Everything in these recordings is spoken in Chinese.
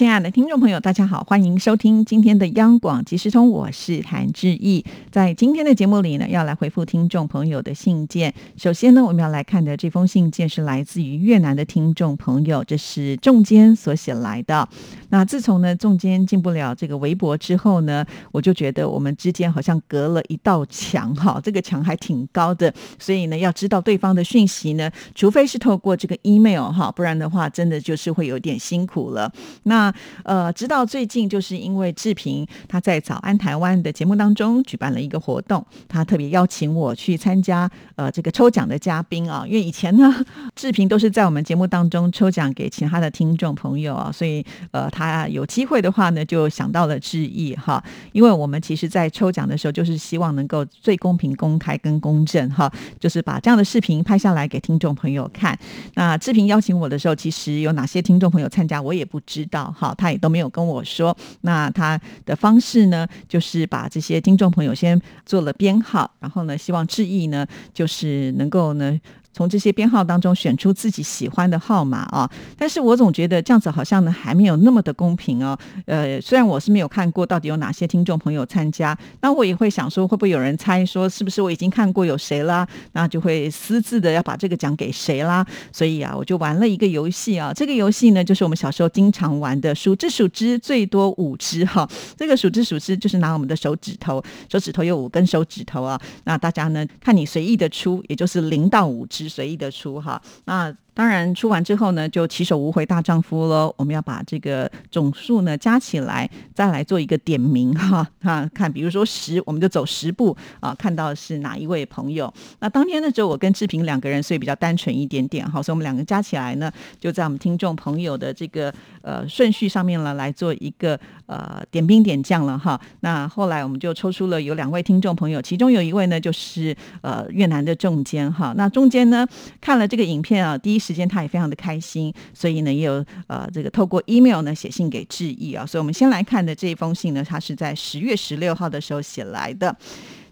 亲爱的听众朋友，大家好，欢迎收听今天的央广即时通，我是谭志毅。在今天的节目里呢，要来回复听众朋友的信件。首先呢，我们要来看的这封信件是来自于越南的听众朋友，这是仲坚所写来的。那自从呢仲坚进不了这个微博之后呢，我就觉得我们之间好像隔了一道墙哈，这个墙还挺高的，所以呢，要知道对方的讯息呢，除非是透过这个 email 哈，不然的话，真的就是会有点辛苦了。那呃，直到最近，就是因为志平他在《早安台湾》的节目当中举办了一个活动，他特别邀请我去参加呃这个抽奖的嘉宾啊。因为以前呢，志平都是在我们节目当中抽奖给其他的听众朋友啊，所以呃他有机会的话呢，就想到了志毅哈。因为我们其实，在抽奖的时候，就是希望能够最公平、公开跟公正哈，就是把这样的视频拍下来给听众朋友看。那志平邀请我的时候，其实有哪些听众朋友参加，我也不知道。好，他也都没有跟我说。那他的方式呢，就是把这些听众朋友先做了编号，然后呢，希望致意呢，就是能够呢。从这些编号当中选出自己喜欢的号码啊，但是我总觉得这样子好像呢还没有那么的公平哦。呃，虽然我是没有看过到底有哪些听众朋友参加，那我也会想说会不会有人猜说是不是我已经看过有谁啦，那就会私自的要把这个奖给谁啦。所以啊，我就玩了一个游戏啊，这个游戏呢就是我们小时候经常玩的数只数只最多五只哈。这个数只数只就是拿我们的手指头，手指头有五根手指头啊，那大家呢看你随意的出，也就是零到五只。是随意的出哈，那。当然，出完之后呢，就起手无回大丈夫喽。我们要把这个总数呢加起来，再来做一个点名哈。哈，看，比如说十，我们就走十步啊，看到是哪一位朋友。那当天呢，只有我跟志平两个人，所以比较单纯一点点哈。所以我们两个加起来呢，就在我们听众朋友的这个呃顺序上面呢，来做一个呃点兵点将了哈。那后来我们就抽出了有两位听众朋友，其中有一位呢就是呃越南的中间哈。那中间呢看了这个影片啊，第一。时间他也非常的开心，所以呢也有呃这个透过 email 呢写信给致意啊，所以我们先来看的这一封信呢，他是在十月十六号的时候写来的。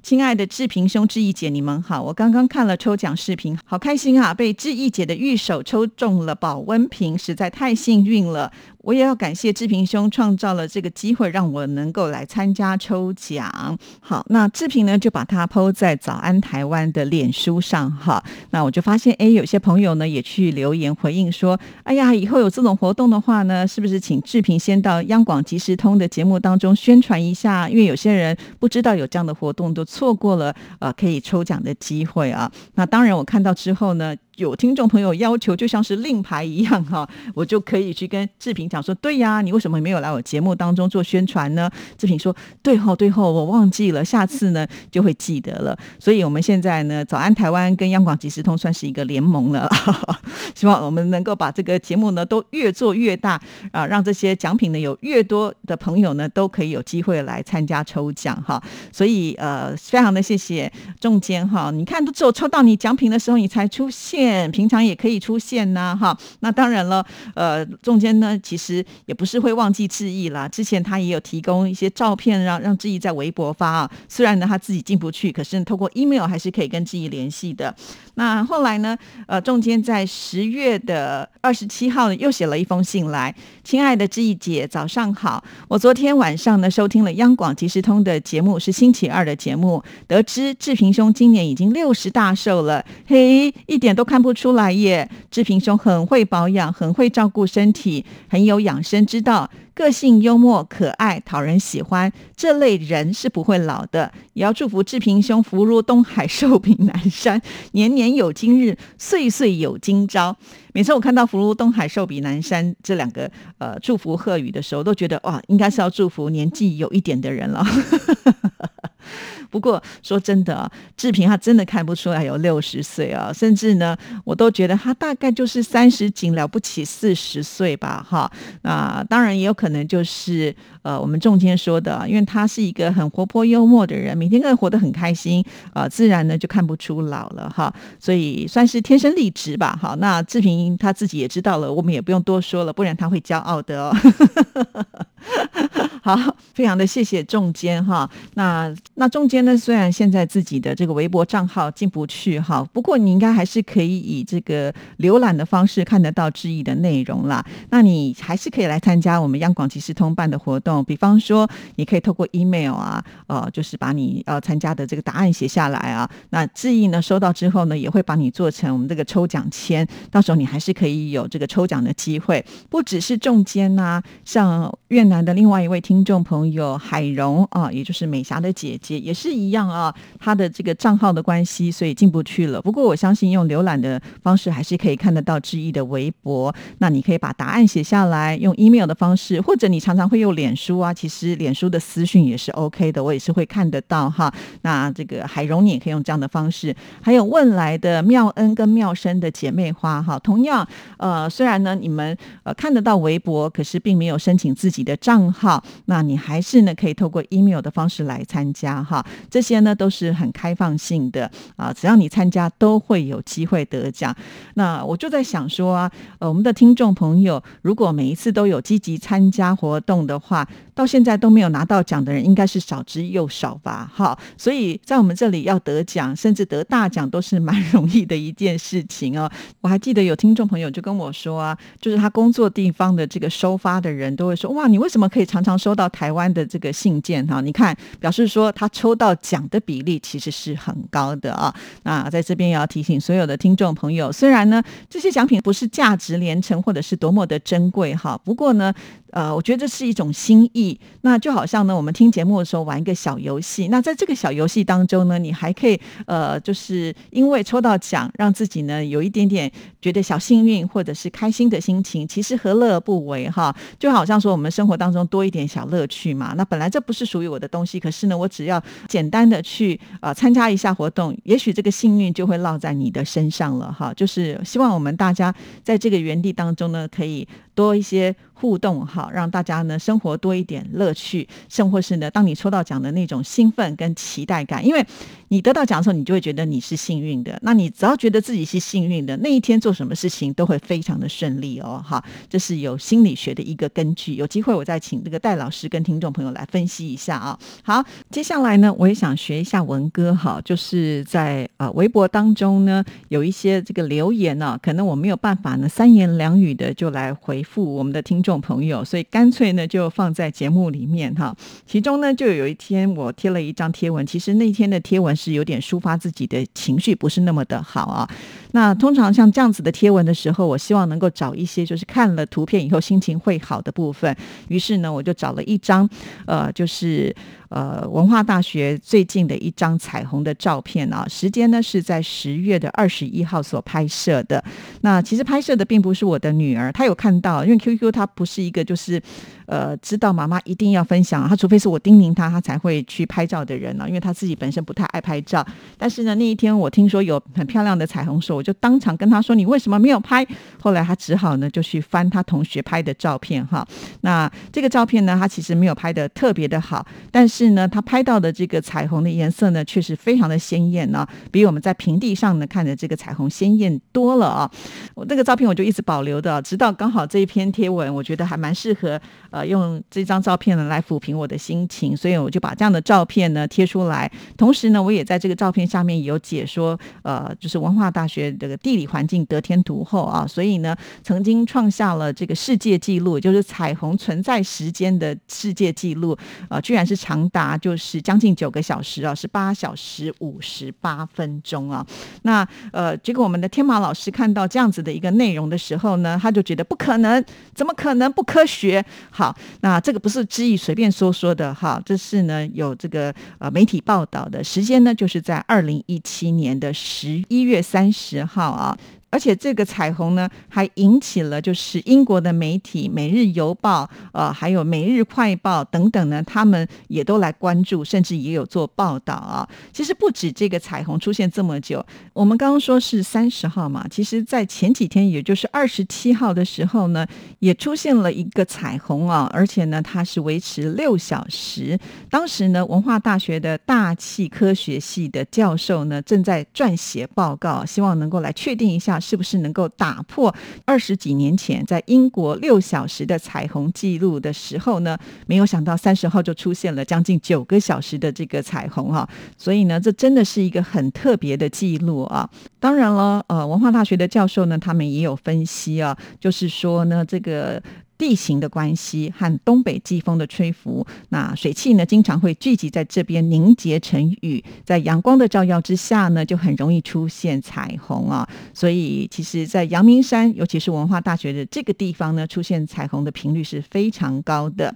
亲爱的志平兄、志毅姐，你们好，我刚刚看了抽奖视频，好开心啊！被志毅姐的玉手抽中了保温瓶，实在太幸运了。我也要感谢志平兄创造了这个机会，让我能够来参加抽奖。好，那志平呢就把它抛在早安台湾的脸书上哈。那我就发现，哎，有些朋友呢也去留言回应说，哎呀，以后有这种活动的话呢，是不是请志平先到央广即时通的节目当中宣传一下？因为有些人不知道有这样的活动，都错过了呃可以抽奖的机会啊。那当然，我看到之后呢。有听众朋友要求，就像是令牌一样哈，我就可以去跟志平讲说，对呀，你为什么没有来我节目当中做宣传呢？志平说，对后对后，我忘记了，下次呢就会记得了。所以我们现在呢，早安台湾跟央广即时通算是一个联盟了，希望我们能够把这个节目呢都越做越大啊，让这些奖品呢有越多的朋友呢都可以有机会来参加抽奖哈。所以呃，非常的谢谢中间哈，你看都只有抽到你奖品的时候，你才出现。平常也可以出现呐，哈，那当然了，呃，中间呢，其实也不是会忘记志毅啦。之前他也有提供一些照片，让让志毅在微博发啊。虽然呢他自己进不去，可是透过 email 还是可以跟志毅联系的。那后来呢，呃，中间在十月的二十七号又写了一封信来，亲爱的志毅姐，早上好。我昨天晚上呢收听了央广即时通的节目，是星期二的节目，得知志平兄今年已经六十大寿了，嘿，一点都看。看不出来耶，志平兄很会保养，很会照顾身体，很有养生之道，个性幽默可爱，讨人喜欢。这类人是不会老的。也要祝福志平兄福如东海，寿比南山，年年有今日，岁岁有今朝。每次我看到“福如东海，寿比南山”这两个呃祝福贺语的时候，都觉得哇，应该是要祝福年纪有一点的人了。不过说真的啊，志平他真的看不出来有六十岁啊，甚至呢，我都觉得他大概就是三十几了不起四十岁吧，哈。那当然也有可能就是呃，我们中间说的，因为他是一个很活泼幽默的人，每天都活得很开心啊，自然呢就看不出老了哈。所以算是天生丽质吧，好。那志平他自己也知道了，我们也不用多说了，不然他会骄傲的哦。好，非常的谢谢中间哈。那那中间，那虽然现在自己的这个微博账号进不去哈，不过你应该还是可以以这个浏览的方式看得到志毅的内容啦。那你还是可以来参加我们央广即时通办的活动，比方说你可以透过 email 啊，呃，就是把你要参加的这个答案写下来啊。那志毅呢收到之后呢，也会把你做成我们这个抽奖签，到时候你还是可以有这个抽奖的机会。不只是中间呐，像越南的另外一位听众朋友海荣啊，也就是美霞的姐姐，也是一样啊。他的这个账号的关系，所以进不去了。不过我相信用浏览的方式，还是可以看得到志毅的微博。那你可以把答案写下来，用 email 的方式，或者你常常会用脸书啊，其实脸书的私讯也是 OK 的，我也是会看得到哈。那这个海荣你也可以用这样的方式。还有问来的妙恩跟妙生的姐妹花哈，同样呃，虽然呢你们呃看得到微博，可是并没有申请自己的账号，那你还是呢可以透过 email 的方式来参加哈。这些呢都是很开放性的啊，只要你参加都会有机会得奖。那我就在想说啊，呃，我们的听众朋友如果每一次都有积极参加活动的话，到现在都没有拿到奖的人应该是少之又少吧？哈，所以在我们这里要得奖，甚至得大奖都是蛮容易的一件事情哦。我还记得有听众朋友就跟我说啊，就是他工作地方的这个收发的人都会说，哇，你为什么可以常常收到台湾的这个信件？哈，你看，表示说他抽到要奖的比例其实是很高的啊。那在这边也要提醒所有的听众朋友，虽然呢这些奖品不是价值连城或者是多么的珍贵哈，不过呢。呃，我觉得这是一种心意，那就好像呢，我们听节目的时候玩一个小游戏，那在这个小游戏当中呢，你还可以呃，就是因为抽到奖，让自己呢有一点点觉得小幸运或者是开心的心情，其实何乐而不为哈？就好像说我们生活当中多一点小乐趣嘛。那本来这不是属于我的东西，可是呢，我只要简单的去呃参加一下活动，也许这个幸运就会落在你的身上了哈。就是希望我们大家在这个园地当中呢，可以多一些。互动好，让大家呢生活多一点乐趣，甚或是呢，当你抽到奖的那种兴奋跟期待感，因为你得到奖的时候，你就会觉得你是幸运的。那你只要觉得自己是幸运的，那一天做什么事情都会非常的顺利哦。哈，这是有心理学的一个根据。有机会我再请这个戴老师跟听众朋友来分析一下啊。好，接下来呢，我也想学一下文哥哈，就是在呃微博当中呢有一些这个留言呢，可能我没有办法呢三言两语的就来回复我们的听众。众朋友，所以干脆呢就放在节目里面哈。其中呢就有一天我贴了一张贴文，其实那天的贴文是有点抒发自己的情绪，不是那么的好啊。那通常像这样子的贴文的时候，我希望能够找一些就是看了图片以后心情会好的部分。于是呢，我就找了一张，呃，就是。呃，文化大学最近的一张彩虹的照片啊，时间呢是在十月的二十一号所拍摄的。那其实拍摄的并不是我的女儿，她有看到，因为 QQ 她不是一个就是呃知道妈妈一定要分享，她除非是我叮咛她，她才会去拍照的人呢，因为她自己本身不太爱拍照。但是呢，那一天我听说有很漂亮的彩虹时，我就当场跟她说：“你为什么没有拍？”后来她只好呢就去翻她同学拍的照片哈。那这个照片呢，她其实没有拍的特别的好，但是。是呢，他拍到的这个彩虹的颜色呢，确实非常的鲜艳呢，比我们在平地上呢看的这个彩虹鲜艳多了啊！我那个照片我就一直保留的，直到刚好这一篇贴文，我觉得还蛮适合呃用这张照片呢来抚平我的心情，所以我就把这样的照片呢贴出来。同时呢，我也在这个照片下面有解说，呃，就是文化大学这个地理环境得天独厚啊，所以呢，曾经创下了这个世界纪录，就是彩虹存在时间的世界纪录啊，居然是长。达就是将近九个小时啊，是八小时五十八分钟啊。那呃，结果我们的天马老师看到这样子的一个内容的时候呢，他就觉得不可能，怎么可能不科学？好，那这个不是知意随便说说的哈，这是呢有这个呃媒体报道的时间呢，就是在二零一七年的十一月三十号啊。而且这个彩虹呢，还引起了就是英国的媒体《每日邮报》呃，还有《每日快报》等等呢，他们也都来关注，甚至也有做报道啊。其实不止这个彩虹出现这么久，我们刚刚说是三十号嘛，其实在前几天，也就是二十七号的时候呢，也出现了一个彩虹啊，而且呢，它是维持六小时。当时呢，文化大学的大气科学系的教授呢，正在撰写报告，希望能够来确定一下。是不是能够打破二十几年前在英国六小时的彩虹记录的时候呢？没有想到三十号就出现了将近九个小时的这个彩虹哈，所以呢，这真的是一个很特别的记录啊。当然了，呃，文化大学的教授呢，他们也有分析啊，就是说呢，这个。地形的关系和东北季风的吹拂，那水汽呢经常会聚集在这边凝结成雨，在阳光的照耀之下呢，就很容易出现彩虹啊。所以其实，在阳明山，尤其是文化大学的这个地方呢，出现彩虹的频率是非常高的。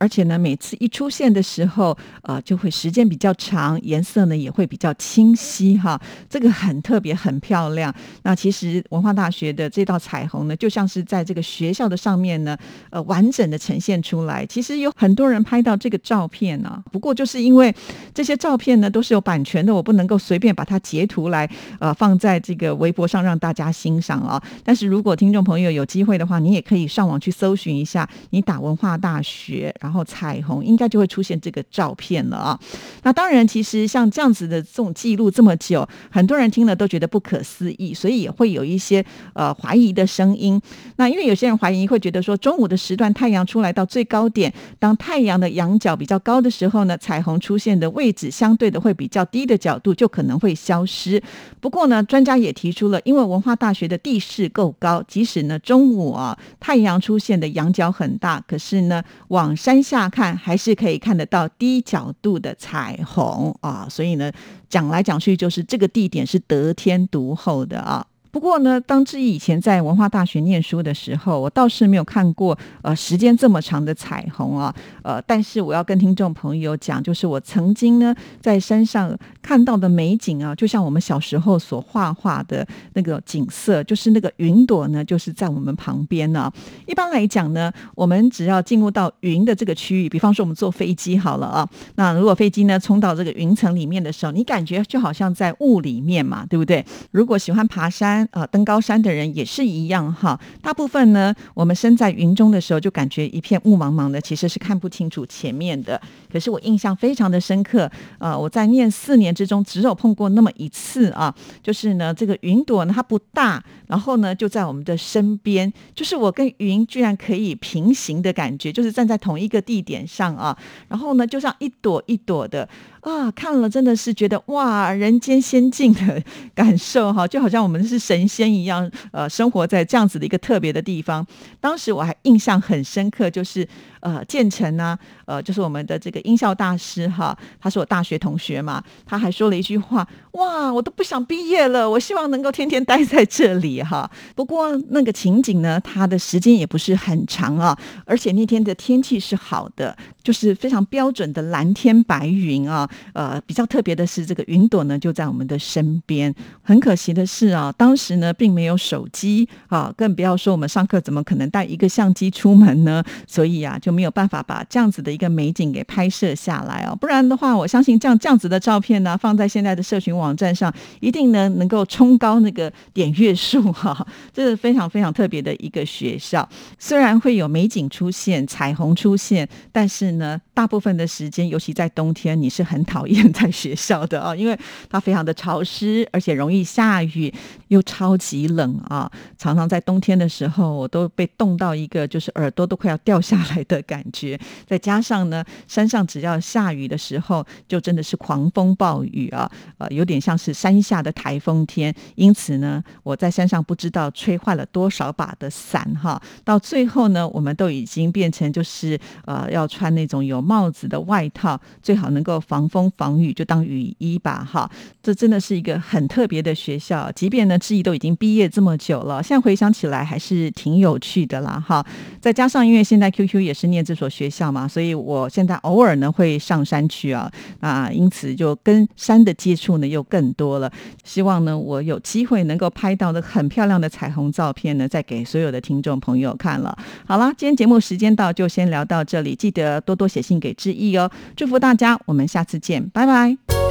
而且呢，每次一出现的时候，呃，就会时间比较长，颜色呢也会比较清晰哈。这个很特别，很漂亮。那其实文化大学的这道彩虹呢，就像是在这个学校的上面呢，呃，完整的呈现出来。其实有很多人拍到这个照片呢，不过就是因为这些照片呢都是有版权的，我不能够随便把它截图来呃放在这个微博上让大家欣赏啊。但是如果听众朋友有机会的话，你也可以上网去搜寻一下，你打文化大学，然后。然后彩虹应该就会出现这个照片了啊！那当然，其实像这样子的这种记录这么久，很多人听了都觉得不可思议，所以也会有一些呃怀疑的声音。那因为有些人怀疑，会觉得说中午的时段太阳出来到最高点，当太阳的仰角比较高的时候呢，彩虹出现的位置相对的会比较低的角度就可能会消失。不过呢，专家也提出了，因为文化大学的地势够高，即使呢中午啊太阳出现的仰角很大，可是呢往山下看还是可以看得到低角度的彩虹啊，所以呢，讲来讲去就是这个地点是得天独厚的啊。不过呢，当志毅以前在文化大学念书的时候，我倒是没有看过呃时间这么长的彩虹啊。呃，但是我要跟听众朋友讲，就是我曾经呢在山上看到的美景啊，就像我们小时候所画画的那个景色，就是那个云朵呢，就是在我们旁边呢。一般来讲呢，我们只要进入到云的这个区域，比方说我们坐飞机好了啊，那如果飞机呢冲到这个云层里面的时候，你感觉就好像在雾里面嘛，对不对？如果喜欢爬山，呃，登高山的人也是一样哈。大部分呢，我们身在云中的时候，就感觉一片雾茫茫的，其实是看不清楚前面的。可是我印象非常的深刻，呃，我在念四年之中，只有碰过那么一次啊。就是呢，这个云朵呢，它不大，然后呢，就在我们的身边，就是我跟云居然可以平行的感觉，就是站在同一个地点上啊。然后呢，就像一朵一朵的。啊，看了真的是觉得哇，人间仙境的感受哈，就好像我们是神仙一样，呃，生活在这样子的一个特别的地方。当时我还印象很深刻，就是呃，建成呢，呃，就是我们的这个音效大师哈，他是我大学同学嘛，他还说了一句话，哇，我都不想毕业了，我希望能够天天待在这里哈。不过那个情景呢，它的时间也不是很长啊，而且那天的天气是好的，就是非常标准的蓝天白云啊。呃，比较特别的是，这个云朵呢就在我们的身边。很可惜的是啊，当时呢并没有手机啊，更不要说我们上课怎么可能带一个相机出门呢？所以啊，就没有办法把这样子的一个美景给拍摄下来哦。不然的话，我相信这样这样子的照片呢，放在现在的社群网站上，一定呢能够冲高那个点阅数哈。这是非常非常特别的一个学校，虽然会有美景出现、彩虹出现，但是呢，大部分的时间，尤其在冬天，你是很。讨厌在学校的啊，因为它非常的潮湿，而且容易下雨，又超级冷啊。常常在冬天的时候，我都被冻到一个就是耳朵都快要掉下来的感觉。再加上呢，山上只要下雨的时候，就真的是狂风暴雨啊，呃，有点像是山下的台风天。因此呢，我在山上不知道吹坏了多少把的伞哈。到最后呢，我们都已经变成就是呃，要穿那种有帽子的外套，最好能够防风防雨，就当雨衣吧。哈，这真的是一个很特别的学校。即便呢，志毅都已经毕业这么久了，现在回想起来还是挺有趣的啦。哈，再加上因为现在 QQ 也是念这所学校嘛，所以我现在偶尔呢会上山去啊，啊，因此就跟山的接触呢又更多了。希望呢，我有机会能够拍到的很漂亮的彩虹照片呢，再给所有的听众朋友看了。好了，今天节目时间到，就先聊到这里。记得多多写信给致意哦。祝福大家，我们下次见，拜拜。